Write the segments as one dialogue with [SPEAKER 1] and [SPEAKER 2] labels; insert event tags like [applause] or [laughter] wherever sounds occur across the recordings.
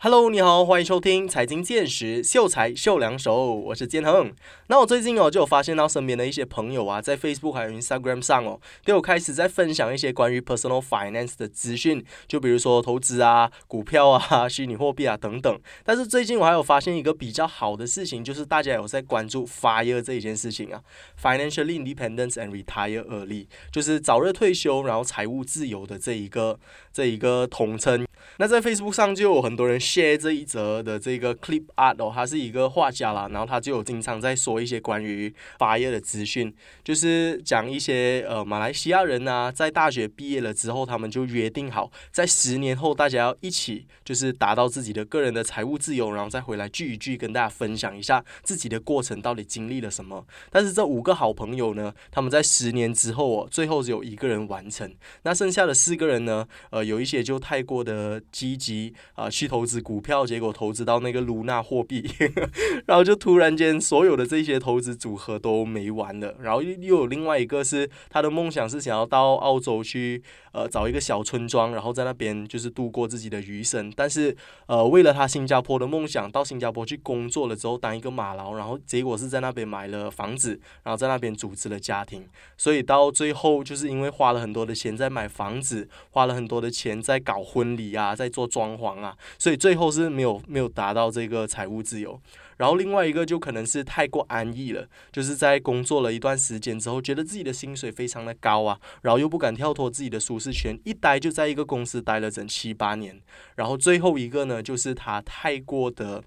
[SPEAKER 1] Hello，你好，欢迎收听财经见识，秀才秀两手，我是建恒。那我最近哦，就有发现到身边的一些朋友啊，在 Facebook 还有 Instagram 上哦，都有开始在分享一些关于 personal finance 的资讯，就比如说投资啊、股票啊、[laughs] 虚拟货币啊等等。但是最近我还有发现一个比较好的事情，就是大家有在关注 FIRE 这一件事情啊，Financially Independence and Retire Early，就是早日退休，然后财务自由的这一个这一个统称。那在 Facebook 上就有很多人 share 这一则的这个 clip art 哦，他是一个画家啦，然后他就有经常在说一些关于 FIRE 的资讯，就是讲一些呃马来西亚人啊，在大学毕业了之后，他们就约定好，在十年后大家要一起就是达到自己的个人的财务自由，然后再回来聚一聚，跟大家分享一下自己的过程到底经历了什么。但是这五个好朋友呢，他们在十年之后哦，最后只有一个人完成，那剩下的四个人呢，呃，有一些就太过的。积极啊，去投资股票，结果投资到那个卢娜货币，[laughs] 然后就突然间所有的这些投资组合都没完了。然后又又有另外一个是他的梦想是想要到澳洲去，呃，找一个小村庄，然后在那边就是度过自己的余生。但是呃，为了他新加坡的梦想，到新加坡去工作了之后当一个马劳，然后结果是在那边买了房子，然后在那边组织了家庭。所以到最后就是因为花了很多的钱在买房子，花了很多的钱在搞婚礼啊。在做装潢啊，所以最后是没有没有达到这个财务自由。然后另外一个就可能是太过安逸了，就是在工作了一段时间之后，觉得自己的薪水非常的高啊，然后又不敢跳脱自己的舒适圈，一待就在一个公司待了整七八年。然后最后一个呢，就是他太过的。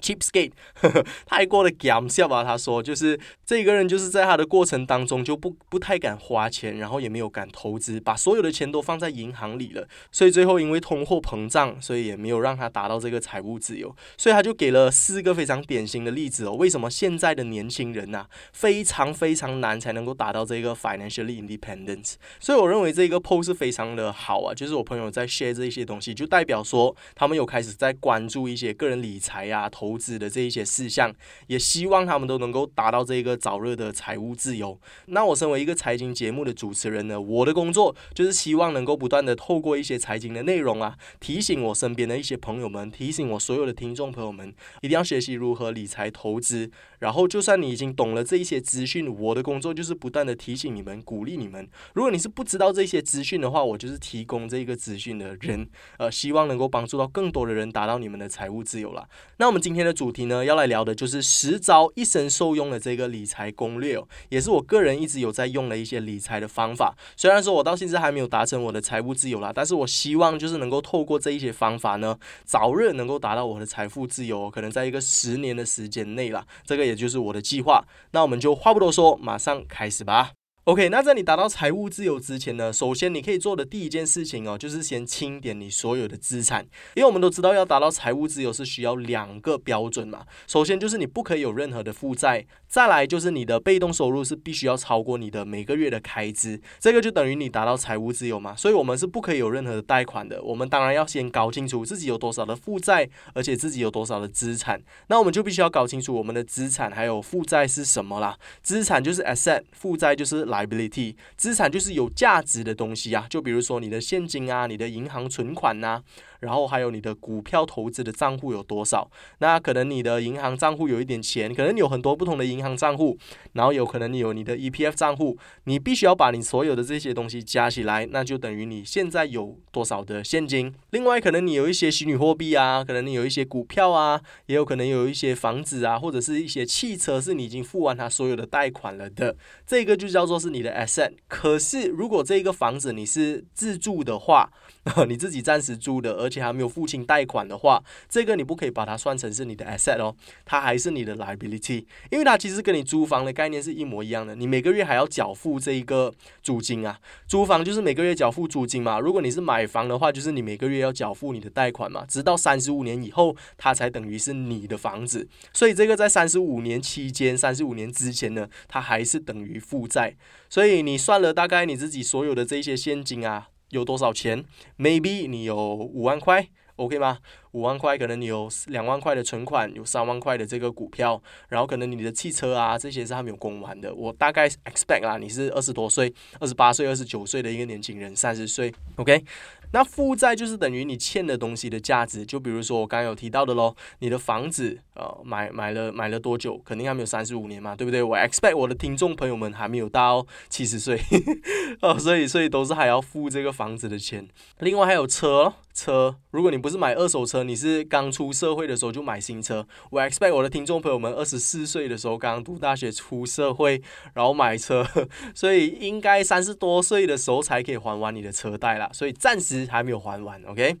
[SPEAKER 1] Cheapskate，太过的搞笑吧？他说，就是这个人就是在他的过程当中就不不太敢花钱，然后也没有敢投资，把所有的钱都放在银行里了。所以最后因为通货膨胀，所以也没有让他达到这个财务自由。所以他就给了四个非常典型的例子哦。为什么现在的年轻人呐，非常非常难才能够达到这个 financially independence？所以我认为这个 post 是非常的好啊。就是我朋友在 share 这些东西，就代表说他们有开始在关注一些个人理财呀、投。投资的这一些事项，也希望他们都能够达到这个早日的财务自由。那我身为一个财经节目的主持人呢，我的工作就是希望能够不断的透过一些财经的内容啊，提醒我身边的一些朋友们，提醒我所有的听众朋友们，一定要学习如何理财投资。然后，就算你已经懂了这一些资讯，我的工作就是不断的提醒你们，鼓励你们。如果你是不知道这些资讯的话，我就是提供这个资讯的人，呃，希望能够帮助到更多的人达到你们的财务自由了。那我们今天今天的主题呢，要来聊的就是十招一生受用的这个理财攻略，也是我个人一直有在用的一些理财的方法。虽然说我到现在还没有达成我的财务自由啦，但是我希望就是能够透过这一些方法呢，早日能够达到我的财富自由，可能在一个十年的时间内啦，这个。也就是我的计划，那我们就话不多说，马上开始吧。OK，那在你达到财务自由之前呢，首先你可以做的第一件事情哦，就是先清点你所有的资产，因为我们都知道要达到财务自由是需要两个标准嘛。首先就是你不可以有任何的负债，再来就是你的被动收入是必须要超过你的每个月的开支，这个就等于你达到财务自由嘛。所以我们是不可以有任何的贷款的，我们当然要先搞清楚自己有多少的负债，而且自己有多少的资产，那我们就必须要搞清楚我们的资产还有负债是什么啦。资产就是 asset，负债就是。Liability 资产就是有价值的东西啊，就比如说你的现金啊，你的银行存款呐。然后还有你的股票投资的账户有多少？那可能你的银行账户有一点钱，可能你有很多不同的银行账户，然后有可能你有你的 EPF 账户，你必须要把你所有的这些东西加起来，那就等于你现在有多少的现金。另外，可能你有一些虚拟货币啊，可能你有一些股票啊，也有可能有一些房子啊，或者是一些汽车是你已经付完它所有的贷款了的，这个就叫做是你的 asset。可是如果这个房子你是自住的话，[laughs] 你自己暂时租的，而且还没有付清贷款的话，这个你不可以把它算成是你的 asset 哦，它还是你的 liability，因为它其实跟你租房的概念是一模一样的，你每个月还要缴付这一个租金啊，租房就是每个月缴付租金嘛，如果你是买房的话，就是你每个月要缴付你的贷款嘛，直到三十五年以后，它才等于是你的房子，所以这个在三十五年期间，三十五年之前呢，它还是等于负债，所以你算了大概你自己所有的这些现金啊。有多少钱？Maybe 你有五万块，OK 吗？五万块，可能你有两万块的存款，有三万块的这个股票，然后可能你的汽车啊这些是还没有供完的。我大概 expect 啦，你是二十多岁、二十八岁、二十九岁的一个年轻人，三十岁，OK。那负债就是等于你欠的东西的价值，就比如说我刚刚有提到的喽，你的房子，呃，买买了买了多久？肯定还没有三十五年嘛，对不对？我 expect 我的听众朋友们还没有到七十岁，[laughs] 哦，所以所以都是还要付这个房子的钱。另外还有车。车，如果你不是买二手车，你是刚出社会的时候就买新车。我 expect 我的听众朋友们二十四岁的时候刚刚读大学出社会，然后买车，[laughs] 所以应该三十多岁的时候才可以还完你的车贷啦，所以暂时还没有还完，OK？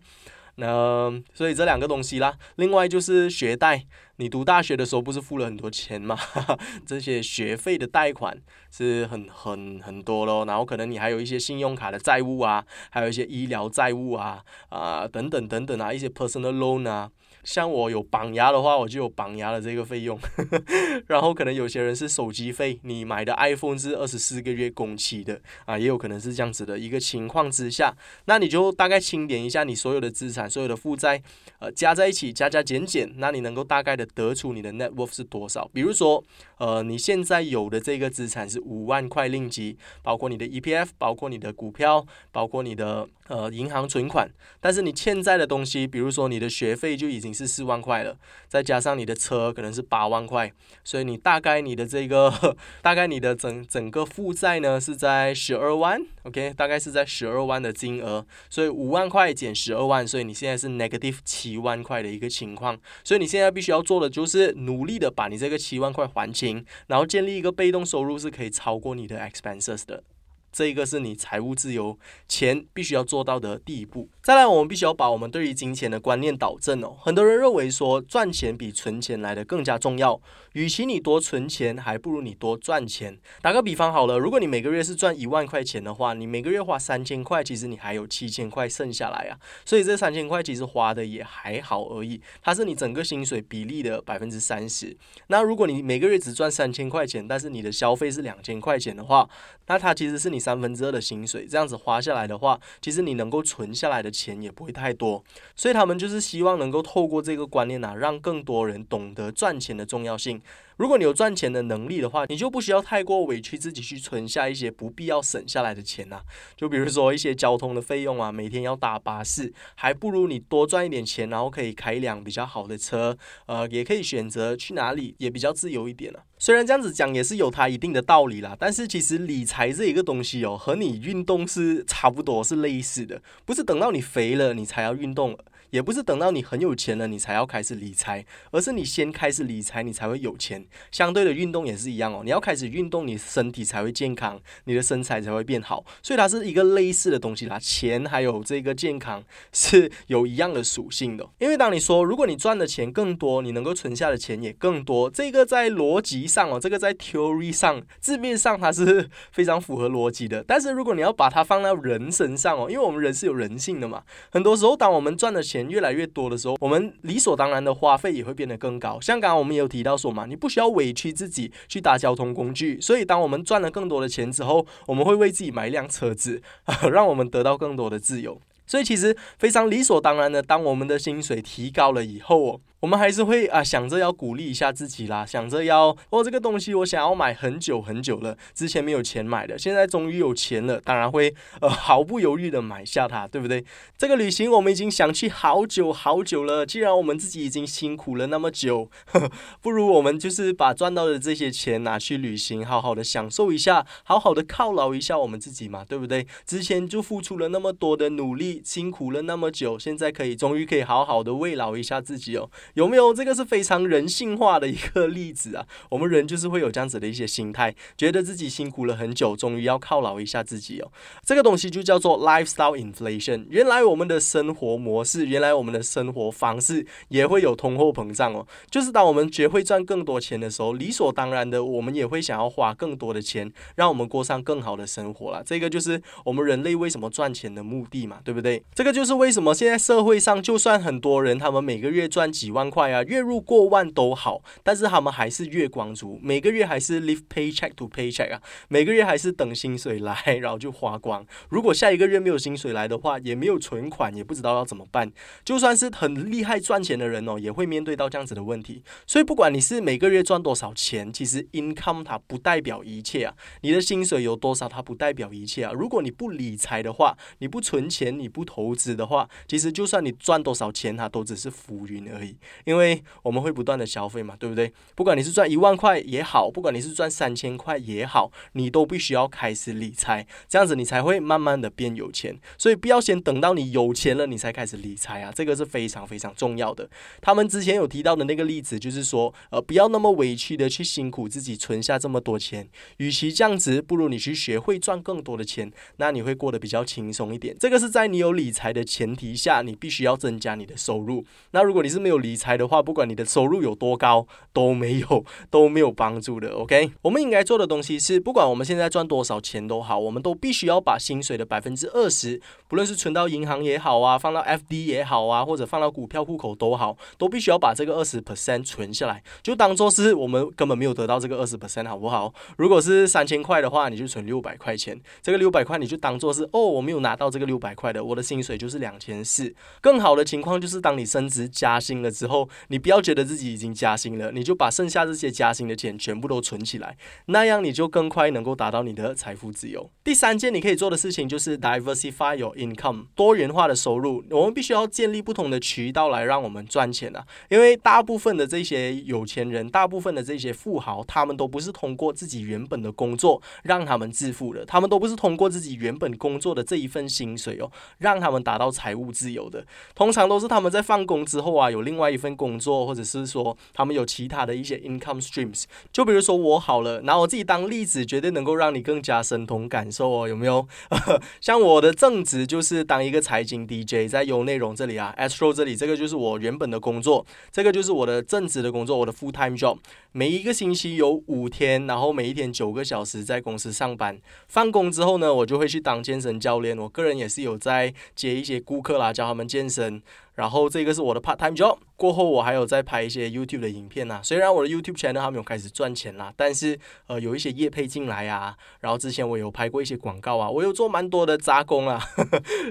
[SPEAKER 1] 那所以这两个东西啦，另外就是学贷。你读大学的时候不是付了很多钱吗？[laughs] 这些学费的贷款是很很很多咯，然后可能你还有一些信用卡的债务啊，还有一些医疗债务啊啊等等等等啊，一些 personal loan 啊。像我有绑牙的话，我就有绑牙的这个费用。[laughs] 然后可能有些人是手机费，你买的 iPhone 是二十四个月工期的啊，也有可能是这样子的一个情况之下，那你就大概清点一下你所有的资产、所有的负债，呃，加在一起，加加减减，那你能够大概的得出你的 net worth 是多少？比如说，呃，你现在有的这个资产是五万块令吉，包括你的 EPF，包括你的股票，包括你的呃银行存款，但是你欠债的东西，比如说你的学费就已经。是四万块了，再加上你的车可能是八万块，所以你大概你的这个大概你的整整个负债呢是在十二万，OK，大概是在十二万的金额，所以五万块减十二万，所以你现在是 negative 七万块的一个情况，所以你现在必须要做的就是努力的把你这个七万块还清，然后建立一个被动收入是可以超过你的 expenses 的。这一个是你财务自由钱必须要做到的第一步。再来，我们必须要把我们对于金钱的观念导正哦。很多人认为说赚钱比存钱来的更加重要，与其你多存钱，还不如你多赚钱。打个比方好了，如果你每个月是赚一万块钱的话，你每个月花三千块，其实你还有七千块剩下来啊。所以这三千块其实花的也还好而已，它是你整个薪水比例的百分之三十。那如果你每个月只赚三千块钱，但是你的消费是两千块钱的话，那它其实是你。三分之二的薪水这样子花下来的话，其实你能够存下来的钱也不会太多，所以他们就是希望能够透过这个观念啊，让更多人懂得赚钱的重要性。如果你有赚钱的能力的话，你就不需要太过委屈自己去存下一些不必要省下来的钱呐。就比如说一些交通的费用啊，每天要搭巴士，还不如你多赚一点钱，然后可以开一辆比较好的车，呃，也可以选择去哪里，也比较自由一点了。虽然这样子讲也是有它一定的道理啦，但是其实理财这一个东西哦，和你运动是差不多，是类似的，不是等到你肥了你才要运动。也不是等到你很有钱了，你才要开始理财，而是你先开始理财，你才会有钱。相对的运动也是一样哦，你要开始运动，你身体才会健康，你的身材才会变好。所以它是一个类似的东西啦，钱还有这个健康是有一样的属性的。因为当你说如果你赚的钱更多，你能够存下的钱也更多，这个在逻辑上哦，这个在 theory 上字面上它是 [laughs] 非常符合逻辑的。但是如果你要把它放到人身上哦，因为我们人是有人性的嘛，很多时候当我们赚的钱越来越多的时候，我们理所当然的花费也会变得更高。像刚刚我们也有提到说嘛，你不需要委屈自己去搭交通工具，所以当我们赚了更多的钱之后，我们会为自己买一辆车子，[laughs] 让我们得到更多的自由。所以其实非常理所当然的，当我们的薪水提高了以后哦。我们还是会啊想着要鼓励一下自己啦，想着要哦这个东西我想要买很久很久了，之前没有钱买的，现在终于有钱了，当然会呃毫不犹豫的买下它，对不对？这个旅行我们已经想去好久好久了，既然我们自己已经辛苦了那么久，[laughs] 不如我们就是把赚到的这些钱拿去旅行，好好的享受一下，好好的犒劳一下我们自己嘛，对不对？之前就付出了那么多的努力，辛苦了那么久，现在可以终于可以好好的慰劳一下自己哦。有没有这个是非常人性化的一个例子啊？我们人就是会有这样子的一些心态，觉得自己辛苦了很久，终于要犒劳一下自己哦。这个东西就叫做 lifestyle inflation。原来我们的生活模式，原来我们的生活方式也会有通货膨胀哦。就是当我们学会赚更多钱的时候，理所当然的，我们也会想要花更多的钱，让我们过上更好的生活了。这个就是我们人类为什么赚钱的目的嘛，对不对？对？这个就是为什么现在社会上，就算很多人他们每个月赚几万块啊，月入过万都好，但是他们还是月光族，每个月还是 live paycheck to paycheck 啊，每个月还是等薪水来，然后就花光。如果下一个月没有薪水来的话，也没有存款，也不知道要怎么办。就算是很厉害赚钱的人哦，也会面对到这样子的问题。所以不管你是每个月赚多少钱，其实 income 它不代表一切啊。你的薪水有多少，它不代表一切啊。如果你不理财的话，你不存钱，你不投资的话，其实就算你赚多少钱，它都只是浮云而已。因为我们会不断的消费嘛，对不对？不管你是赚一万块也好，不管你是赚三千块也好，你都必须要开始理财，这样子你才会慢慢的变有钱。所以不要先等到你有钱了，你才开始理财啊，这个是非常非常重要的。他们之前有提到的那个例子，就是说，呃，不要那么委屈的去辛苦自己存下这么多钱，与其这样子，不如你去学会赚更多的钱，那你会过得比较轻松一点。这个是在你有理财的前提下，你必须要增加你的收入。那如果你是没有理财的话，不管你的收入有多高，都没有 [laughs] 都没有帮助的。OK，我们应该做的东西是，不管我们现在赚多少钱都好，我们都必须要把薪水的百分之二十，不论是存到银行也好啊，放到 FD 也好啊，或者放到股票户口都好，都必须要把这个二十 percent 存下来，就当做是我们根本没有得到这个二十 percent，好不好？如果是三千块的话，你就存六百块钱，这个六百块你就当做是哦，我没有拿到这个六百块的，我的薪水就是两千四。更好的情况就是当你升职加薪了之后，后你不要觉得自己已经加薪了，你就把剩下这些加薪的钱全部都存起来，那样你就更快能够达到你的财富自由。第三件你可以做的事情就是 diversify your income，多元化的收入。我们必须要建立不同的渠道来让我们赚钱啊，因为大部分的这些有钱人，大部分的这些富豪，他们都不是通过自己原本的工作让他们致富的，他们都不是通过自己原本工作的这一份薪水哦，让他们达到财务自由的。通常都是他们在放工之后啊，有另外一份工作，或者是说他们有其他的一些 income streams。就比如说我好了，拿我自己当例子，绝对能够让你更加深同感受哦，有没有？[laughs] 像我的正职就是当一个财经 DJ，在有内容这里啊，Astro 这里，这个就是我原本的工作，这个就是我的正职的工作，我的 full time job。每一个星期有五天，然后每一天九个小时在公司上班。放工之后呢，我就会去当健身教练。我个人也是有在接一些顾客啦，教他们健身。然后这个是我的 part time job。过后我还有在拍一些 YouTube 的影片呐。虽然我的 YouTube channel 还没有开始赚钱啦，但是呃有一些业配进来啊。然后之前我有拍过一些广告啊，我有做蛮多的杂工啊，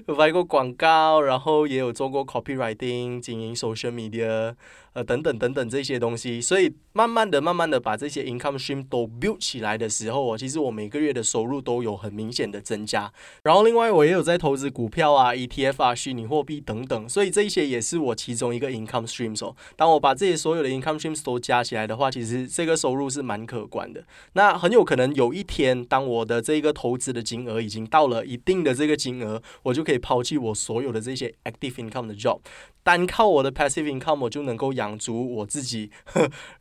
[SPEAKER 1] 有 [laughs] 拍过广告，然后也有做过 copywriting，经营 social media。呃，等等等等这些东西，所以慢慢的、慢慢的把这些 income stream 都 build 起来的时候，哦，其实我每个月的收入都有很明显的增加。然后另外我也有在投资股票啊、ETF 啊、虚拟货币等等，所以这一些也是我其中一个 income streams 哦。当我把这些所有的 income streams 都加起来的话，其实这个收入是蛮可观的。那很有可能有一天，当我的这个投资的金额已经到了一定的这个金额，我就可以抛弃我所有的这些 active income 的 job。单靠我的 passive income 我就能够养足我自己，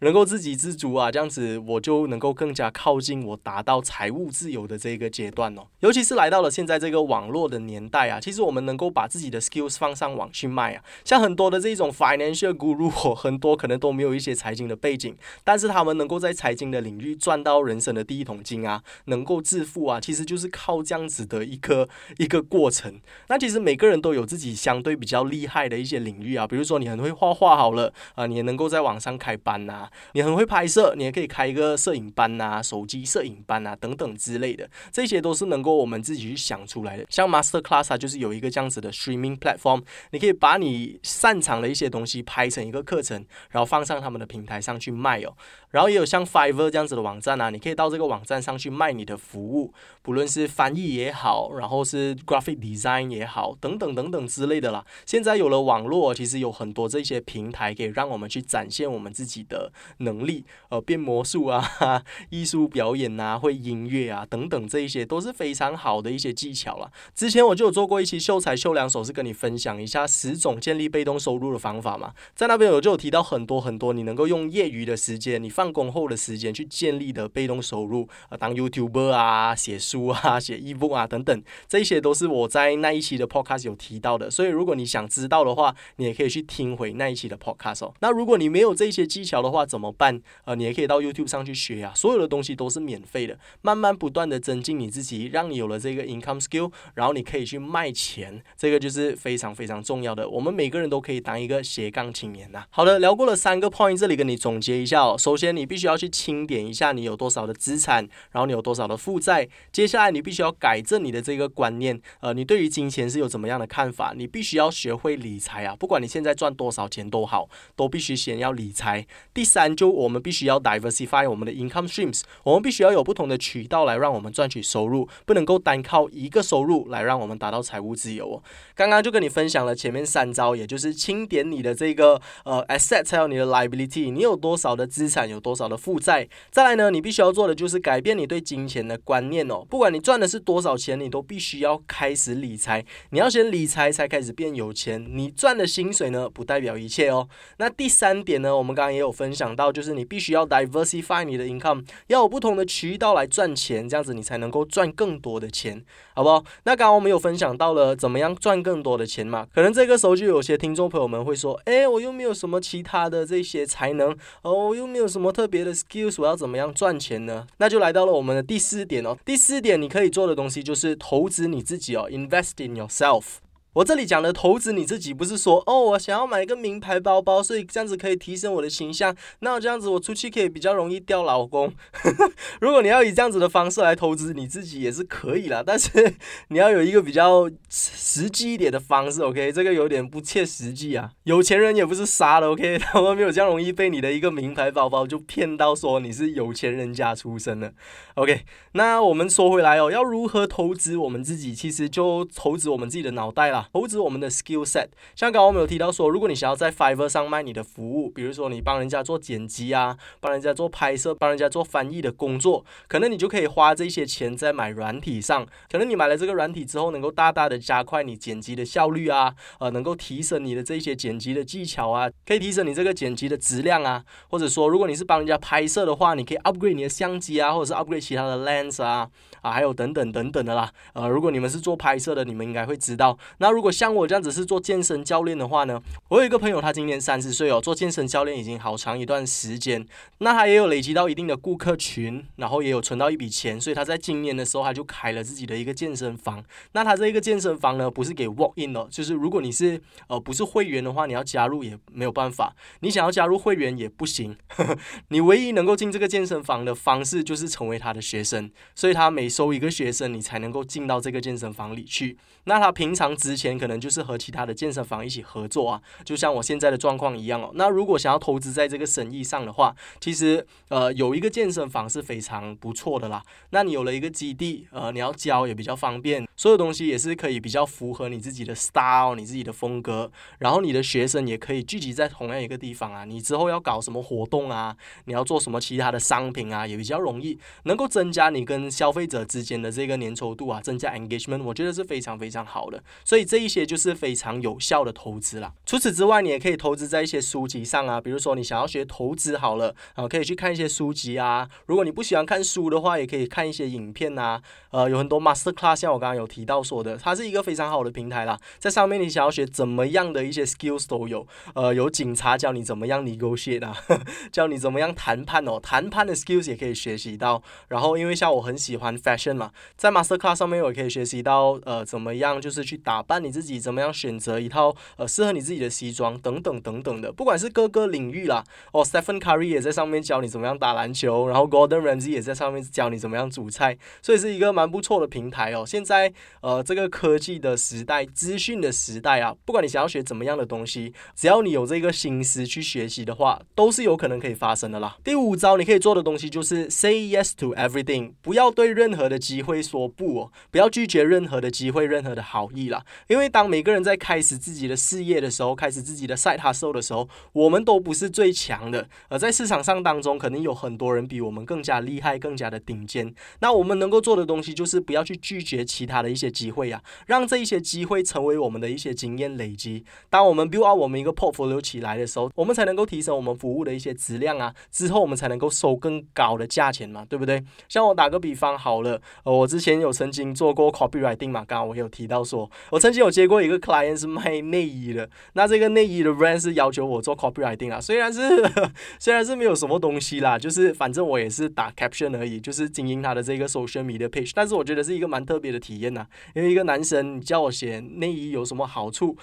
[SPEAKER 1] 能够自给自足啊，这样子我就能够更加靠近我达到财务自由的这个阶段哦。尤其是来到了现在这个网络的年代啊，其实我们能够把自己的 skills 放上网去卖啊，像很多的这种 financial guru，很多可能都没有一些财经的背景，但是他们能够在财经的领域赚到人生的第一桶金啊，能够致富啊，其实就是靠这样子的一个一个过程。那其实每个人都有自己相对比较厉害的一些。领域啊，比如说你很会画画好了啊，你也能够在网上开班呐；你很会拍摄，你也可以开一个摄影班呐、手机摄影班呐等等之类的，这些都是能够我们自己去想出来的。像 Master Class，就是有一个这样子的 Streaming Platform，你可以把你擅长的一些东西拍成一个课程，然后放上他们的平台上去卖哦。然后也有像 Fiverr 这样子的网站啊，你可以到这个网站上去卖你的服务，不论是翻译也好，然后是 Graphic Design 也好，等等等等之类的啦。现在有了网络，其实有很多这些平台可以让我们去展现我们自己的能力，呃，变魔术啊，[laughs] 艺术表演啊，会音乐啊，等等这一些都是非常好的一些技巧了。之前我就有做过一期秀才秀两手，是跟你分享一下十种建立被动收入的方法嘛，在那边我就有提到很多很多，你能够用业余的时间，你放工后的时间去建立的被动收入啊，当 YouTuber 啊，写书啊，[laughs] 写 ebook 啊等等，这些都是我在那一期的 podcast 有提到的。所以如果你想知道的话，你也可以去听回那一期的 podcast。那如果你没有这些技巧的话，怎么办？呃，你也可以到 YouTube 上去学啊，所有的东西都是免费的，慢慢不断的增进你自己，让你有了这个 income skill，然后你可以去卖钱，这个就是非常非常重要的。我们每个人都可以当一个斜杠青年呐。好的，聊过了三个 point，这里跟你总结一下哦。首先，你必须要去清点一下你有多少的资产，然后你有多少的负债。接下来，你必须要改正你的这个观念，呃，你对于金钱是有怎么样的看法？你必须要学会理财啊，不管你现在赚多少钱都好，都必须先要理财。第三，就我们必须要 diversify 我们的 income streams，我们必须要有不同的渠道来让我们赚取收入，不能够单靠一个收入来让我们达到财务自由哦。刚刚就跟你分享了前面三招，也就是清点你的这个呃 asset，还有你的 liability，你有多少的资产，有多少的负债。再来呢，你必须要做的就是改变你对金钱的观念哦。不管你赚的是多少钱，你都必须要开始理财。你要先理财才开始变有钱。你赚的薪水呢，不代表一切哦。那第三点呢，我们刚刚也有分享到，就是你必须要 diversify 你的 income，要有不同的渠道来赚钱，这样子你才能够赚更多的钱，好不好？那刚刚我们有分享到了怎么样赚。更多的钱嘛，可能这个时候就有些听众朋友们会说：“哎，我又没有什么其他的这些才能，哦，又没有什么特别的 skills，我要怎么样赚钱呢？”那就来到了我们的第四点哦。第四点你可以做的东西就是投资你自己哦，invest in yourself。我这里讲的投资你自己，不是说哦，我想要买一个名牌包包，所以这样子可以提升我的形象。那这样子我出去可以比较容易钓老公。[laughs] 如果你要以这样子的方式来投资你自己也是可以啦，但是你要有一个比较实际一点的方式，OK？这个有点不切实际啊。有钱人也不是傻的，OK？[laughs] 他们没有这样容易被你的一个名牌包包就骗到说你是有钱人家出身的，OK？那我们说回来哦，要如何投资我们自己？其实就投资我们自己的脑袋啦。投资我们的 skill set，像刚刚我们有提到说，如果你想要在 Fiverr 上卖你的服务，比如说你帮人家做剪辑啊，帮人家做拍摄，帮人家做翻译的工作，可能你就可以花这些钱在买软体上。可能你买了这个软体之后，能够大大的加快你剪辑的效率啊，呃，能够提升你的这些剪辑的技巧啊，可以提升你这个剪辑的质量啊。或者说，如果你是帮人家拍摄的话，你可以 upgrade 你的相机啊，或者是 upgrade 其他的 lens 啊，啊，还有等等等等的啦。呃，如果你们是做拍摄的，你们应该会知道。那那如果像我这样子是做健身教练的话呢，我有一个朋友，他今年三十岁哦，做健身教练已经好长一段时间，那他也有累积到一定的顾客群，然后也有存到一笔钱，所以他在今年的时候他就开了自己的一个健身房。那他这一个健身房呢，不是给 walk in 的，就是如果你是呃不是会员的话，你要加入也没有办法，你想要加入会员也不行，[laughs] 你唯一能够进这个健身房的方式就是成为他的学生，所以他每收一个学生，你才能够进到这个健身房里去。那他平常只前可能就是和其他的健身房一起合作啊，就像我现在的状况一样哦。那如果想要投资在这个生意上的话，其实呃有一个健身房是非常不错的啦。那你有了一个基地，呃你要教也比较方便，所有东西也是可以比较符合你自己的 style，你自己的风格。然后你的学生也可以聚集在同样一个地方啊。你之后要搞什么活动啊，你要做什么其他的商品啊，也比较容易，能够增加你跟消费者之间的这个粘稠度啊，增加 engagement，我觉得是非常非常好的。所以这一些就是非常有效的投资啦。除此之外，你也可以投资在一些书籍上啊，比如说你想要学投资好了，啊可以去看一些书籍啊。如果你不喜欢看书的话，也可以看一些影片啊。呃，有很多 master class，像我刚刚有提到说的，它是一个非常好的平台啦。在上面你想要学怎么样的一些 skills 都有。呃，有警察教你怎么样 negotiate 啊，[laughs] 教你怎么样谈判哦，谈判的 skills 也可以学习到。然后因为像我很喜欢 fashion 嘛，在 master class 上面我也可以学习到呃怎么样就是去打扮你自己，怎么样选择一套呃适合你自己的西装等等等等的，不管是各个领域啦，哦，Stephen Curry 也在上面教你怎么样打篮球，然后 Gordon Ramsay 也在上面教你怎么样煮菜，所以是一个蛮不错的平台哦。现在呃这个科技的时代，资讯的时代啊，不管你想要学怎么样的东西，只要你有这个心思去学习的话，都是有可能可以发生的啦。第五招你可以做的东西就是 Say yes to everything，不要对任何的机会说不哦，不要拒绝任何的机会，任何的好意啦。因为当每个人在开始自己的事业的时候，开始自己的 side hustle 的时候，我们都不是最强的，而在市场上当中，肯定有很多人比我们更加厉害、更加的顶尖。那我们能够做的东西，就是不要去拒绝其他的一些机会啊，让这一些机会成为我们的一些经验累积。当我们 build up 我们一个 portfolio 起来的时候，我们才能够提升我们服务的一些质量啊，之后我们才能够收更高的价钱嘛，对不对？像我打个比方好了，呃，我之前有曾经做过 copywriting 嘛，刚刚我有提到说，我曾经有接过一个 client 是卖内衣的，那这个内衣的 brand 是要求我做 copywriting 啊，虽然是 [laughs] 虽然是没有什么东西啦，就是反正我也是打 caption 而已，就是经营他的这个 social media page，但是我觉得是一个蛮特别的体验呐，因为一个男生叫我写内衣有什么好处，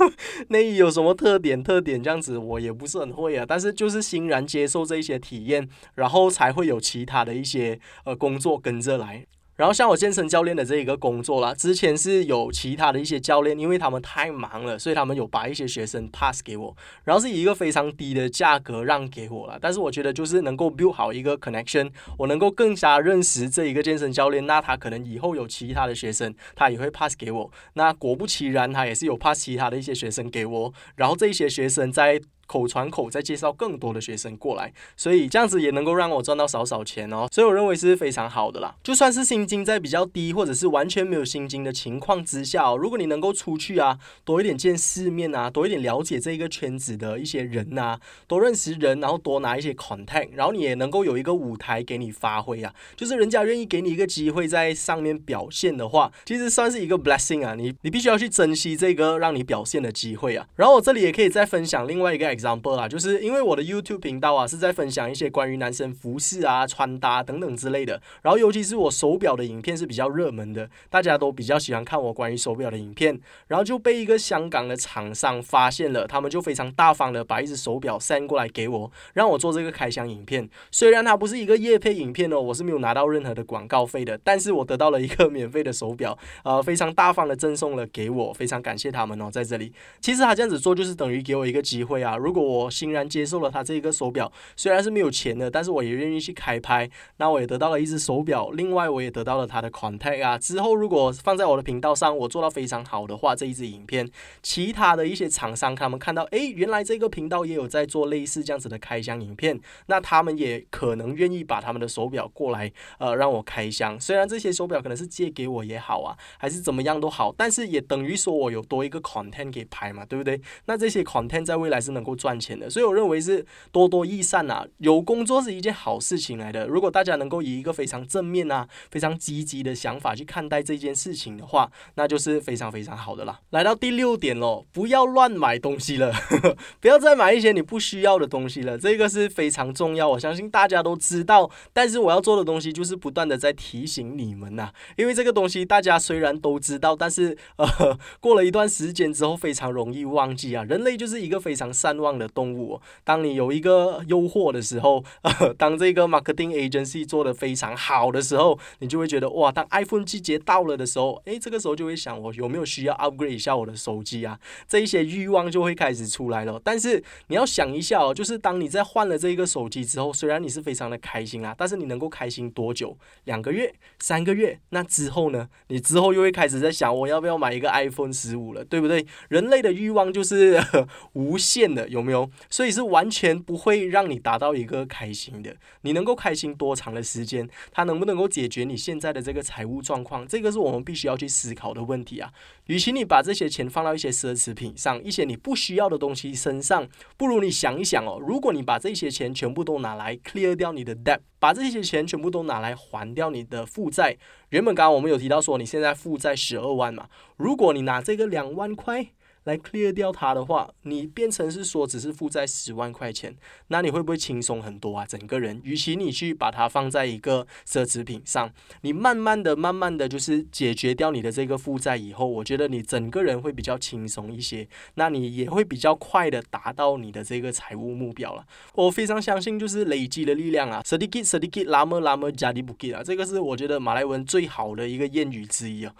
[SPEAKER 1] [laughs] 内衣有什么特点特点这样子，我也不是很会啊，但是就是欣然接受这一些体验，然后才会有其他的一些呃工作跟着来。然后像我健身教练的这一个工作啦，之前是有其他的一些教练，因为他们太忙了，所以他们有把一些学生 pass 给我，然后是以一个非常低的价格让给我了。但是我觉得就是能够 build 好一个 connection，我能够更加认识这一个健身教练，那他可能以后有其他的学生，他也会 pass 给我。那果不其然，他也是有 pass 其他的一些学生给我，然后这一些学生在。口传口，再介绍更多的学生过来，所以这样子也能够让我赚到少少钱哦，所以我认为是非常好的啦。就算是薪金在比较低，或者是完全没有薪金的情况之下，如果你能够出去啊，多一点见世面啊，多一点了解这一个圈子的一些人呐，多认识人，然后多拿一些 contact，然后你也能够有一个舞台给你发挥啊，就是人家愿意给你一个机会在上面表现的话，其实算是一个 blessing 啊，你你必须要去珍惜这个让你表现的机会啊。然后我这里也可以再分享另外一个。Example 啊，就是因为我的 YouTube 频道啊是在分享一些关于男生服饰啊、穿搭等等之类的，然后尤其是我手表的影片是比较热门的，大家都比较喜欢看我关于手表的影片，然后就被一个香港的厂商发现了，他们就非常大方的把一只手表 send 过来给我，让我做这个开箱影片。虽然它不是一个夜配影片哦，我是没有拿到任何的广告费的，但是我得到了一个免费的手表，呃，非常大方的赠送了给我，非常感谢他们哦，在这里。其实他这样子做就是等于给我一个机会啊，如果我欣然接受了他这一个手表，虽然是没有钱的，但是我也愿意去开拍，那我也得到了一只手表，另外我也得到了他的 contact 啊。之后如果放在我的频道上，我做到非常好的话，这一支影片，其他的一些厂商他们看到，诶，原来这个频道也有在做类似这样子的开箱影片，那他们也可能愿意把他们的手表过来，呃，让我开箱。虽然这些手表可能是借给我也好啊，还是怎么样都好，但是也等于说我有多一个 content 给拍嘛，对不对？那这些 content 在未来是能够。赚钱的，所以我认为是多多益善呐。有工作是一件好事情来的。如果大家能够以一个非常正面啊、非常积极的想法去看待这件事情的话，那就是非常非常好的啦。来到第六点喽，不要乱买东西了，[laughs] 不要再买一些你不需要的东西了。这个是非常重要，我相信大家都知道。但是我要做的东西就是不断的在提醒你们呐，因为这个东西大家虽然都知道，但是呃，[laughs] 过了一段时间之后非常容易忘记啊。人类就是一个非常善望。的动物，当你有一个诱惑的时候，[laughs] 当这个 marketing agency 做的非常好的时候，你就会觉得哇，当 iPhone 季节到了的时候，诶，这个时候就会想我有没有需要 upgrade 一下我的手机啊？这一些欲望就会开始出来了。但是你要想一下哦，就是当你在换了这一个手机之后，虽然你是非常的开心啊，但是你能够开心多久？两个月、三个月？那之后呢？你之后又会开始在想我要不要买一个 iPhone 十五了，对不对？人类的欲望就是 [laughs] 无限的，有。没有？所以是完全不会让你达到一个开心的。你能够开心多长的时间？它能不能够解决你现在的这个财务状况？这个是我们必须要去思考的问题啊。与其你把这些钱放到一些奢侈品上、一些你不需要的东西身上，不如你想一想哦，如果你把这些钱全部都拿来 clear 掉你的 debt，把这些钱全部都拿来还掉你的负债。原本刚刚我们有提到说你现在负债十二万嘛，如果你拿这个两万块。来 clear 掉它的话，你变成是说只是负债十万块钱，那你会不会轻松很多啊？整个人，与其你去把它放在一个奢侈品上，你慢慢的、慢慢的就是解决掉你的这个负债以后，我觉得你整个人会比较轻松一些，那你也会比较快的达到你的这个财务目标了。我非常相信就是累积的力量啊，sedikit sedikit lama lama jadi bukit 啊，这个是我觉得马来文最好的一个谚语之一啊，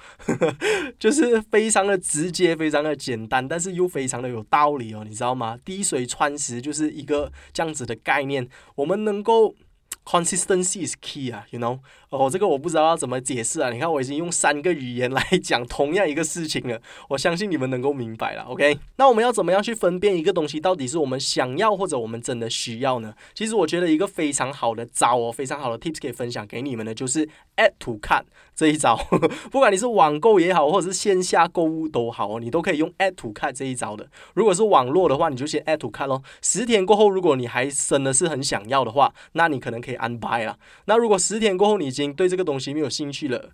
[SPEAKER 1] [laughs] 就是非常的直接，非常的简。但但是又非常的有道理哦，你知道吗？滴水穿石就是一个这样子的概念。我们能够 consistency is key 啊，you know？哦，这个我不知道要怎么解释啊。你看，我已经用三个语言来讲同样一个事情了，我相信你们能够明白了。OK，那我们要怎么样去分辨一个东西到底是我们想要或者我们真的需要呢？其实我觉得一个非常好的招哦，非常好的 tips 可以分享给你们的，就是 add to cart 这一招。[laughs] 不管你是网购也好，或者是线下购物都好哦，你都可以用 add to cart 这一招的。如果是网络的话，你就先 add to cart 咯。十天过后，如果你还真的是很想要的话，那你可能可以安排了。那如果十天过后你已经对这个东西没有兴趣了，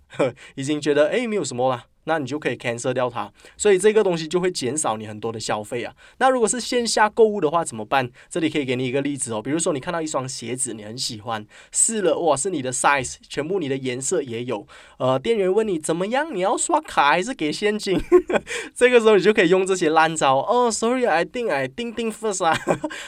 [SPEAKER 1] 已经觉得哎没有什么了。那你就可以 cancel 掉它，所以这个东西就会减少你很多的消费啊。那如果是线下购物的话怎么办？这里可以给你一个例子哦，比如说你看到一双鞋子，你很喜欢，试了哇是你的 size，全部你的颜色也有，呃，店员问你怎么样，你要刷卡还是给现金？[laughs] 这个时候你就可以用这些烂招哦。Sorry，I think I think think first 啊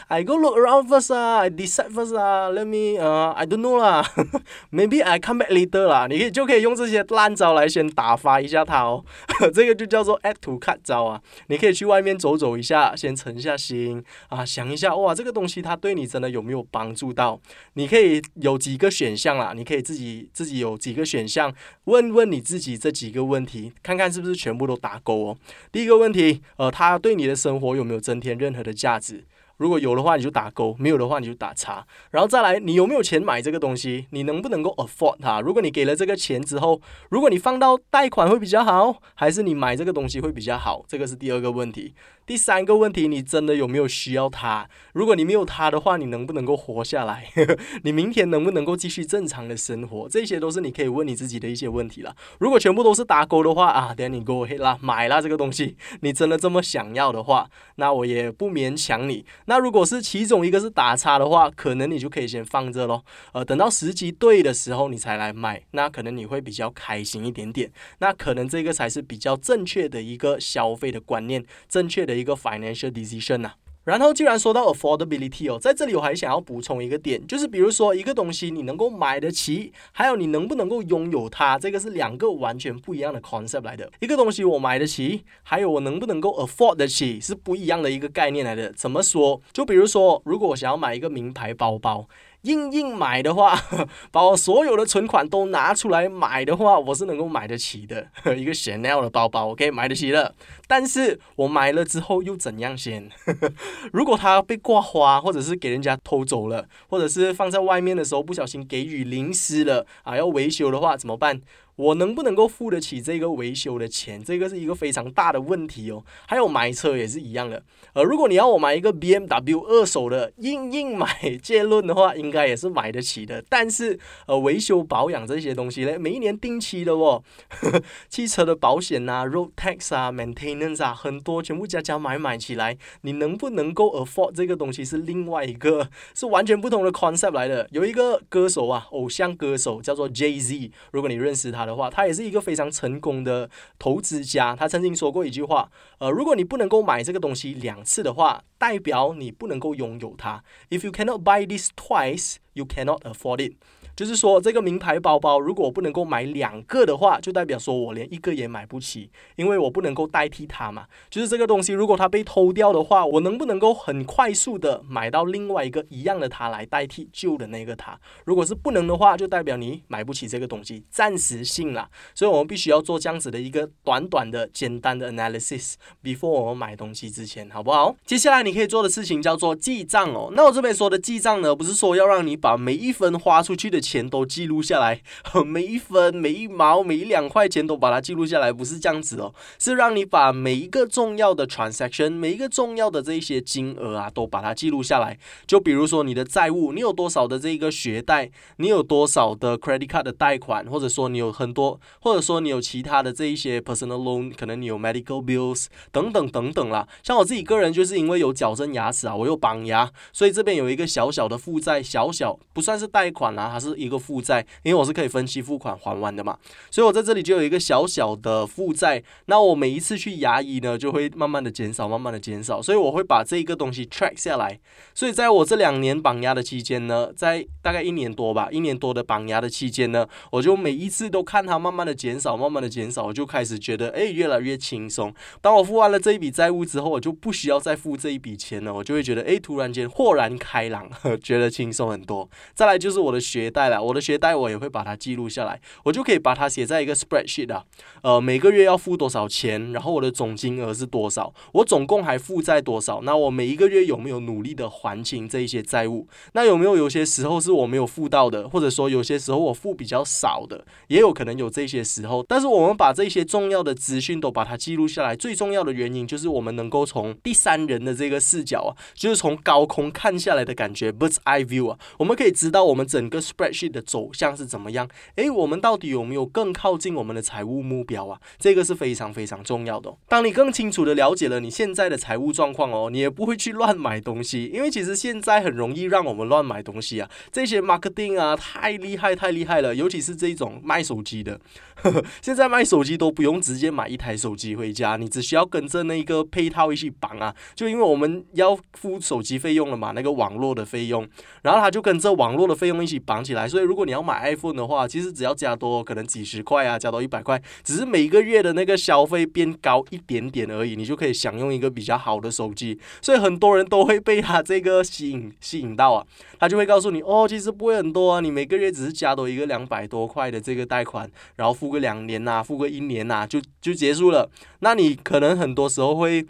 [SPEAKER 1] ，I go look around first 啊，I decide first 啊，Let me 呃，I don't know 啦，[laughs] Maybe I come back later 啦。你可以就可以用这些烂招来先打发一下他。[laughs] 这个就叫做 “at 图看招啊，你可以去外面走走一下，先沉下心啊，想一下哇，这个东西它对你真的有没有帮助到？你可以有几个选项啦，你可以自己自己有几个选项，问问你自己这几个问题，看看是不是全部都打勾哦。第一个问题，呃，它对你的生活有没有增添任何的价值？如果有的话，你就打勾；没有的话，你就打叉。然后再来，你有没有钱买这个东西？你能不能够 afford 它？如果你给了这个钱之后，如果你放到贷款会比较好，还是你买这个东西会比较好？这个是第二个问题。第三个问题，你真的有没有需要它？如果你没有它的话，你能不能够活下来？[laughs] 你明天能不能够继续正常的生活？这些都是你可以问你自己的一些问题了。如果全部都是打勾的话啊，等你 go ahead 啦，买啦这个东西，你真的这么想要的话，那我也不勉强你。那如果是其中一个是打叉的话，可能你就可以先放着咯。呃，等到时机对的时候你才来买，那可能你会比较开心一点点。那可能这个才是比较正确的一个消费的观念，正确的一个 financial decision 呐。然后，既然说到 affordability 哦，在这里我还想要补充一个点，就是比如说一个东西你能够买得起，还有你能不能够拥有它，这个是两个完全不一样的 concept 来的。一个东西我买得起，还有我能不能够 afford 得起，是不一样的一个概念来的。怎么说？就比如说，如果我想要买一个名牌包包。硬硬买的话，[laughs] 把我所有的存款都拿出来买的话，我是能够买得起的。[laughs] 一个 Chanel 的包包，我可以买得起的。但是我买了之后又怎样先？[laughs] 如果它被挂花，或者是给人家偷走了，或者是放在外面的时候不小心给雨淋湿了啊，要维修的话怎么办？我能不能够付得起这个维修的钱？这个是一个非常大的问题哦。还有买车也是一样的。呃，如果你要我买一个 BMW 二手的，硬硬买结论的话，应该也是买得起的。但是呃，维修保养这些东西呢，每一年定期的哦，[laughs] 汽车的保险啊、road tax 啊、maintenance 啊，很多全部加加买买起来，你能不能够 afford 这个东西是另外一个，[laughs] 是完全不同的 concept 来的。有一个歌手啊，偶像歌手叫做 Jay Z，如果你认识他。的话，他也是一个非常成功的投资家。他曾经说过一句话：，呃，如果你不能够买这个东西两次的话，代表你不能够拥有它。If you cannot buy this twice, you cannot afford it. 就是说，这个名牌包包，如果我不能够买两个的话，就代表说我连一个也买不起，因为我不能够代替它嘛。就是这个东西，如果它被偷掉的话，我能不能够很快速的买到另外一个一样的它来代替旧的那个它？如果是不能的话，就代表你买不起这个东西，暂时性啦。所以我们必须要做这样子的一个短短的、简单的 analysis before 我们买东西之前，好不好？接下来你可以做的事情叫做记账哦。那我这边说的记账呢，不是说要让你把每一分花出去的。钱都记录下来，[laughs] 每一分、每一毛、每一两块钱都把它记录下来，不是这样子哦，是让你把每一个重要的 transaction、每一个重要的这一些金额啊，都把它记录下来。就比如说你的债务，你有多少的这个学贷，你有多少的 credit card 的贷款，或者说你有很多，或者说你有其他的这一些 personal loan，可能你有 medical bills 等等等等啦。像我自己个人就是因为有矫正牙齿啊，我有绑牙，所以这边有一个小小的负债，小小不算是贷款啊，它是一个负债，因为我是可以分期付款还完的嘛，所以我在这里就有一个小小的负债。那我每一次去牙医呢，就会慢慢的减少，慢慢的减少，所以我会把这一个东西 track 下来。所以在我这两年绑牙的期间呢，在大概一年多吧，一年多的绑牙的期间呢，我就每一次都看它慢慢的减少，慢慢的减少，我就开始觉得哎，越来越轻松。当我付完了这一笔债务之后，我就不需要再付这一笔钱了，我就会觉得哎，突然间豁然开朗，[laughs] 觉得轻松很多。再来就是我的学贷了，我的学贷我也会把它记录下来，我就可以把它写在一个 spreadsheet 啊，呃，每个月要付多少钱，然后我的总金额是多少，我总共还负债多少，那我每一个月有没有努力的还清这一些债务？那有没有有些时候是我没有付到的，或者说有些时候我付比较少的，也有可能有这些时候。但是我们把这些重要的资讯都把它记录下来，最重要的原因就是我们能够从第三人的这个视角啊，就是从高空看下来的感觉，bird's eye view 啊，我们可以知道我们整个 spreadsheet 的走向是怎么样。诶，我们到底有没有更靠近我们的财务目标啊？这个是非常非常重要的。当你更清楚的了解了你现在的财务状况哦，你也不会去乱买东西，因为其实现在很容易让我们乱买东西啊。这些 marketing 啊，太厉害太厉害了，尤其是这种卖手机的。[laughs] 现在卖手机都不用直接买一台手机回家，你只需要跟着那个配套一起绑啊。就因为我们要付手机费用了嘛，那个网络的费用，然后他就跟这网络的费用一起绑起来。所以如果你要买 iPhone 的话，其实只要加多可能几十块啊，加多一百块，只是每个月的那个消费变高一点点而已，你就可以享用一个比较好的手机。所以很多人都会被他这个吸引吸引到啊，他就会告诉你哦，其实不会很多啊，你每个月只是加多一个两百多块的这个贷款，然后付。付个两年呐，付个一年呐，就就结束了。那你可能很多时候会。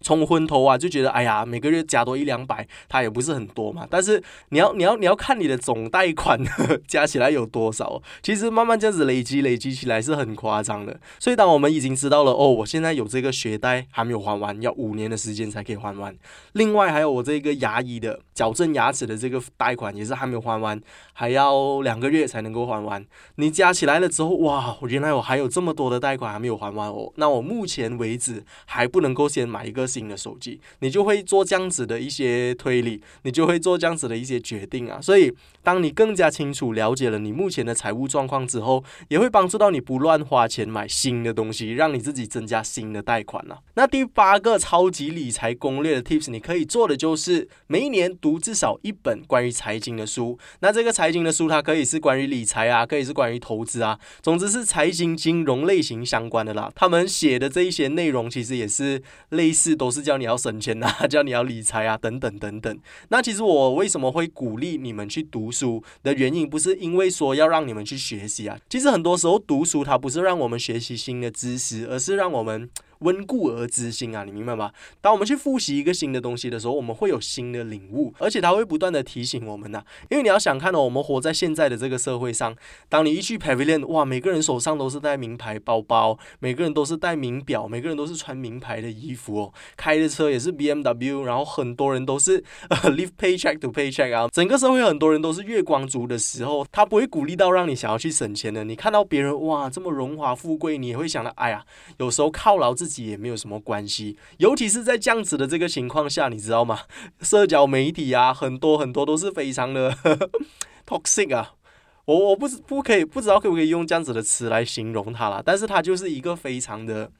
[SPEAKER 1] 冲昏头啊，就觉得哎呀，每个月加多一两百，它也不是很多嘛。但是你要你要你要看你的总贷款呵呵加起来有多少，其实慢慢这样子累积累积起来是很夸张的。所以当我们已经知道了哦，我现在有这个学贷还没有还完，要五年的时间才可以还完。另外还有我这个牙医的矫正牙齿的这个贷款也是还没有还完，还要两个月才能够还完。你加起来了之后，哇，原来我还有这么多的贷款还没有还完哦。那我目前为止还不能够先买一个。新的手机，你就会做这样子的一些推理，你就会做这样子的一些决定啊。所以，当你更加清楚了解了你目前的财务状况之后，也会帮助到你不乱花钱买新的东西，让你自己增加新的贷款了。那第八个超级理财攻略的 tips，你可以做的就是每一年读至少一本关于财经的书。那这个财经的书，它可以是关于理财啊，可以是关于投资啊，总之是财经金融类型相关的啦。他们写的这一些内容，其实也是类似都是叫你要省钱呐，[laughs] 叫你要理财啊，等等等等。那其实我为什么会鼓励你们去读书的原因，不是因为说要让你们去学习啊。其实很多时候读书它不是让我们学习新的知识，而是让我们。温故而知新啊，你明白吗？当我们去复习一个新的东西的时候，我们会有新的领悟，而且它会不断的提醒我们呐。因为你要想看到我们活在现在的这个社会上，当你一去 Pavilion，哇，每个人手上都是带名牌包包，每个人都是带名表，每个人都是穿名牌的衣服哦，开的车也是 BMW，然后很多人都是呃 [laughs] live paycheck to paycheck 啊，整个社会很多人都是月光族的时候，他不会鼓励到让你想要去省钱的。你看到别人哇这么荣华富贵，你也会想到，哎呀，有时候犒劳自己。自己也没有什么关系，尤其是在这样子的这个情况下，你知道吗？[laughs] 社交媒体啊，很多很多都是非常的 [laughs] toxic 啊。我我不知不可以不知道可不可以用这样子的词来形容它了，但是它就是一个非常的。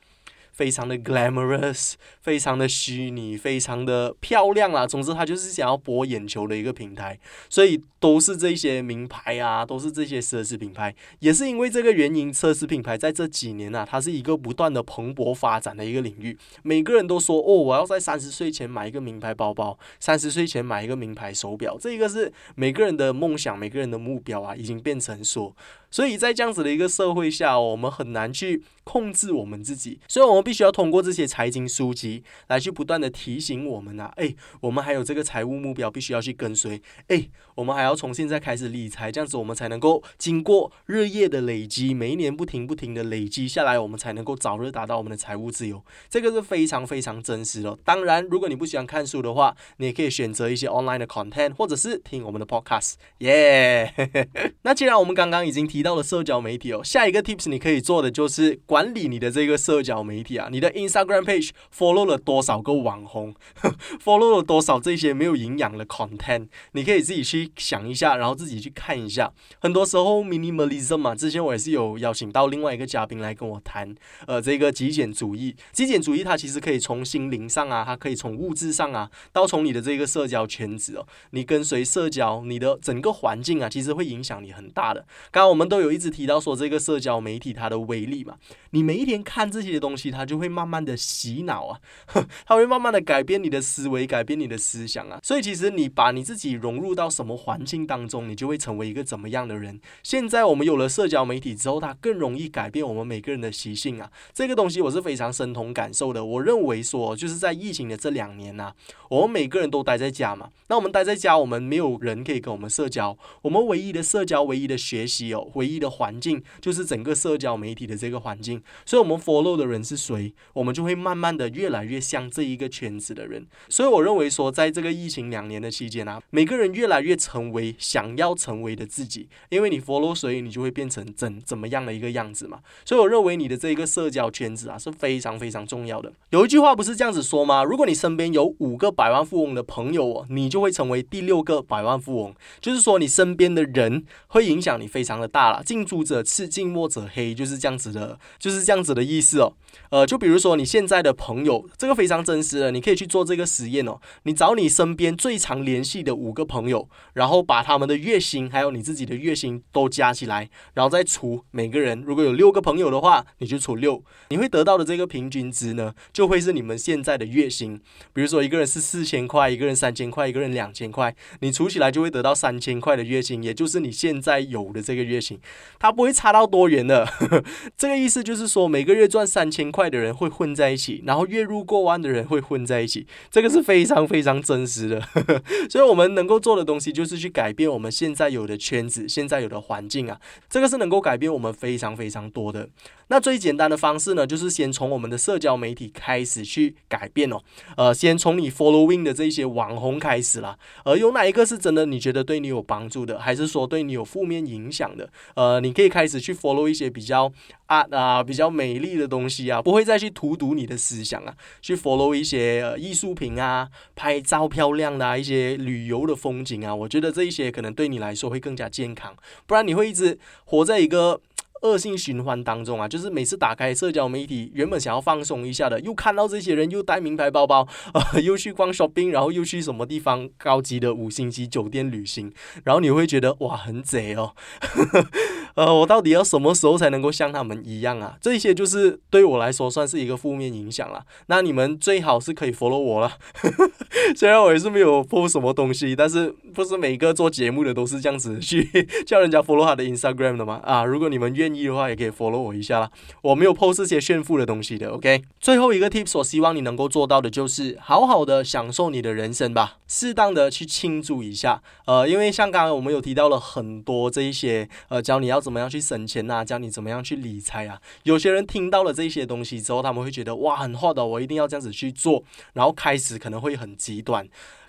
[SPEAKER 1] 非常的 glamorous，非常的虚拟，非常的漂亮啦。总之，它就是想要博眼球的一个平台，所以都是这些名牌啊，都是这些奢侈品牌。也是因为这个原因，奢侈品牌在这几年啊，它是一个不断的蓬勃发展的一个领域。每个人都说，哦，我要在三十岁前买一个名牌包包，三十岁前买一个名牌手表。这一个是每个人的梦想，每个人的目标啊，已经变成说。所以在这样子的一个社会下，我们很难去控制我们自己，所以我们必须要通过这些财经书籍来去不断的提醒我们啊，哎，我们还有这个财务目标必须要去跟随，哎，我们还要从现在开始理财，这样子我们才能够经过日夜的累积，每一年不停不停的累积下来，我们才能够早日达到我们的财务自由，这个是非常非常真实的。当然，如果你不喜欢看书的话，你也可以选择一些 online 的 content，或者是听我们的 podcast，耶。[laughs] 那既然我们刚刚已经提。到了社交媒体哦，下一个 tips 你可以做的就是管理你的这个社交媒体啊，你的 Instagram page follow 了多少个网红，[laughs] follow 了多少这些没有营养的 content，你可以自己去想一下，然后自己去看一下。很多时候 minimalism 嘛，之前我也是有邀请到另外一个嘉宾来跟我谈，呃，这个极简主义。极简主义它其实可以从心灵上啊，它可以从物质上啊，到从你的这个社交圈子哦，你跟随社交，你的整个环境啊，其实会影响你很大的。刚刚我们都有一直提到说这个社交媒体它的威力嘛，你每一天看这些东西，它就会慢慢的洗脑啊，[laughs] 它会慢慢的改变你的思维，改变你的思想啊。所以其实你把你自己融入到什么环境当中，你就会成为一个怎么样的人。现在我们有了社交媒体之后，它更容易改变我们每个人的习性啊。这个东西我是非常深同感受的。我认为说，就是在疫情的这两年呐，我们每个人都待在家嘛，那我们待在家，我们没有人可以跟我们社交，我们唯一的社交、唯一的学习哦，唯一的环境就是整个社交媒体的这个环境。所以，我们 follow 的人是谁，我们就会慢慢的越来越像这一个圈子的人。所以，我认为说，在这个疫情两年的期间啊，每个人越来越成为想要成为的自己，因为你 follow 谁，你就会变成怎怎么样的一个样子嘛。所以，我认为你的这一个社交圈子啊是非常非常重要的。有一句话不是这样子说吗？如果你身边有五个百万富翁的朋友哦，你就会成为第六个百万富翁。就是说，你身边的人会影响你非常的大了。近朱者赤，近墨者黑，就是这样子的，就是这样子的意思哦。呃，就比如说你现在的朋友，这个非常真实的，你可以去做这个实验哦。你找你身边最常联系的五个朋友，然后把他们的月薪还有你自己的月薪都加起来，然后再除每个人。如果有六个朋友的话，你就除六，你会得到的这个平均值呢，就会是你们现在的月薪。比如说一个人是四千块，一个人三千块，一个人两千块，你除起来就会得到三千块的月薪，也就是你现在有的这个月薪，它不会差到多远的。[laughs] 这个意思就是说，每个月赚三千。块的人会混在一起，然后月入过万的人会混在一起，这个是非常非常真实的。[laughs] 所以，我们能够做的东西就是去改变我们现在有的圈子、现在有的环境啊，这个是能够改变我们非常非常多的。那最简单的方式呢，就是先从我们的社交媒体开始去改变哦。呃，先从你 following 的这些网红开始啦。而有哪一个是真的你觉得对你有帮助的，还是说对你有负面影响的？呃，你可以开始去 follow 一些比较啊啊比较美丽的东西啊，不会再去荼毒你的思想啊。去 follow 一些艺术品啊，拍照漂亮的啊，一些旅游的风景啊，我觉得这一些可能对你来说会更加健康。不然你会一直活在一个。恶性循环当中啊，就是每次打开社交媒体，原本想要放松一下的，又看到这些人又带名牌包包，呃，又去逛 shopping，然后又去什么地方高级的五星级酒店旅行，然后你会觉得哇，很贼哦。[laughs] 呃，我到底要什么时候才能够像他们一样啊？这些就是对我来说算是一个负面影响了。那你们最好是可以 follow 我了，[laughs] 虽然我也是没有 po 什么东西，但是不是每个做节目的都是这样子去 [laughs] 叫人家 follow 他的 Instagram 的吗？啊，如果你们愿意的话，也可以 follow 我一下啦。我没有 po 这些炫富的东西的。OK，最后一个 tips，我希望你能够做到的就是好好的享受你的人生吧，适当的去庆祝一下。呃，因为像刚刚我们有提到了很多这一些，呃，教你要。怎么样去省钱呐？教你怎么样去理财啊？有些人听到了这些东西之后，他们会觉得哇，很好的，我一定要这样子去做，然后开始可能会很极端。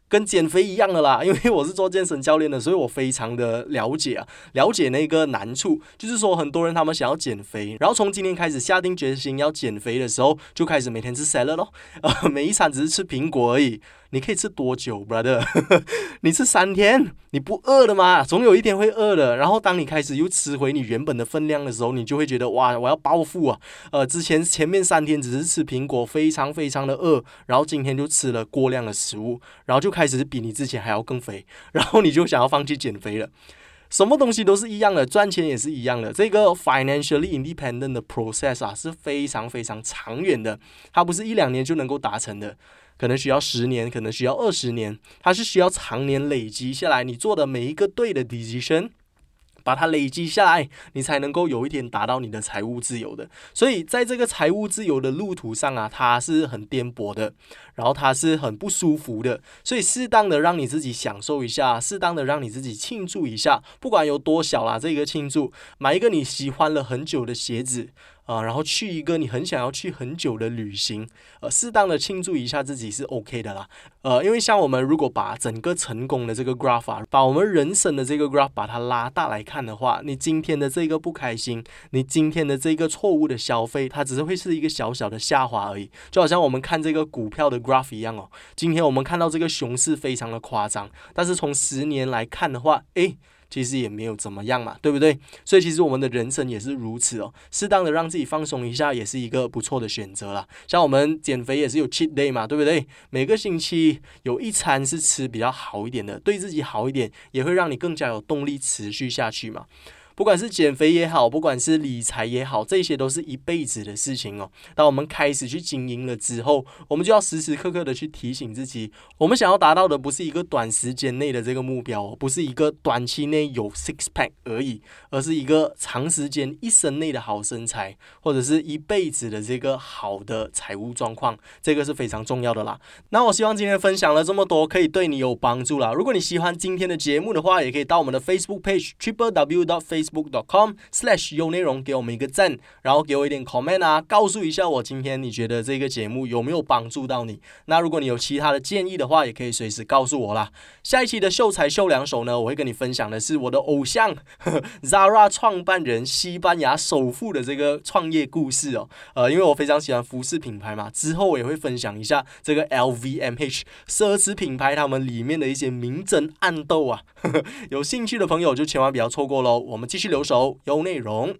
[SPEAKER 1] 跟减肥一样的啦，[laughs] 因为我是做健身教练的，所以我非常的了解啊，了解那个难处，就是说很多人他们想要减肥，然后从今天开始下定决心要减肥的时候，就开始每天吃 salad 咯，呃，每一餐只是吃苹果而已。你可以吃多久，brother？[laughs] 你吃三天，你不饿的吗？总有一天会饿的。然后当你开始又吃回你原本的分量的时候，你就会觉得哇，我要暴富啊！呃，之前前面三天只是吃苹果，非常非常的饿，然后今天就吃了过量的食物，然后就开始比你之前还要更肥，[laughs] 然后你就想要放弃减肥了。什么东西都是一样的，赚钱也是一样的。这个 financially independent 的 process 啊是非常非常长远的，它不是一两年就能够达成的，可能需要十年，可能需要二十年，它是需要常年累积下来，你做的每一个对的 decision。把它累积下来，你才能够有一天达到你的财务自由的。所以在这个财务自由的路途上啊，它是很颠簸的，然后它是很不舒服的。所以适当的让你自己享受一下，适当的让你自己庆祝一下，不管有多小啦，这个庆祝，买一个你喜欢了很久的鞋子。啊，然后去一个你很想要去很久的旅行，呃，适当的庆祝一下自己是 OK 的啦。呃，因为像我们如果把整个成功的这个 graph 啊，把我们人生的这个 graph 把它拉大来看的话，你今天的这个不开心，你今天的这个错误的消费，它只是会是一个小小的下滑而已。就好像我们看这个股票的 graph 一样哦，今天我们看到这个熊市非常的夸张，但是从十年来看的话，诶。其实也没有怎么样嘛，对不对？所以其实我们的人生也是如此哦，适当的让自己放松一下，也是一个不错的选择啦。像我们减肥也是有 cheat day 嘛，对不对？每个星期有一餐是吃比较好一点的，对自己好一点，也会让你更加有动力持续下去嘛。不管是减肥也好，不管是理财也好，这些都是一辈子的事情哦。当我们开始去经营了之后，我们就要时时刻刻的去提醒自己，我们想要达到的不是一个短时间内的这个目标，不是一个短期内有 six pack 而已，而是一个长时间一生内的好身材，或者是一辈子的这个好的财务状况，这个是非常重要的啦。那我希望今天分享了这么多，可以对你有帮助啦。如果你喜欢今天的节目的话，也可以到我们的 Facebook page triple w dot face facebook.com/slash 有内容给我们一个赞，然后给我一点 comment 啊，告诉一下我今天你觉得这个节目有没有帮助到你？那如果你有其他的建议的话，也可以随时告诉我啦。下一期的秀才秀两手呢，我会跟你分享的是我的偶像 [laughs] Zara 创办人、西班牙首富的这个创业故事哦。呃，因为我非常喜欢服饰品牌嘛，之后我也会分享一下这个 LVMH 奢侈品牌他们里面的一些明争暗斗啊。[laughs] 有兴趣的朋友就千万不要错过喽。我们继续留守，有内容。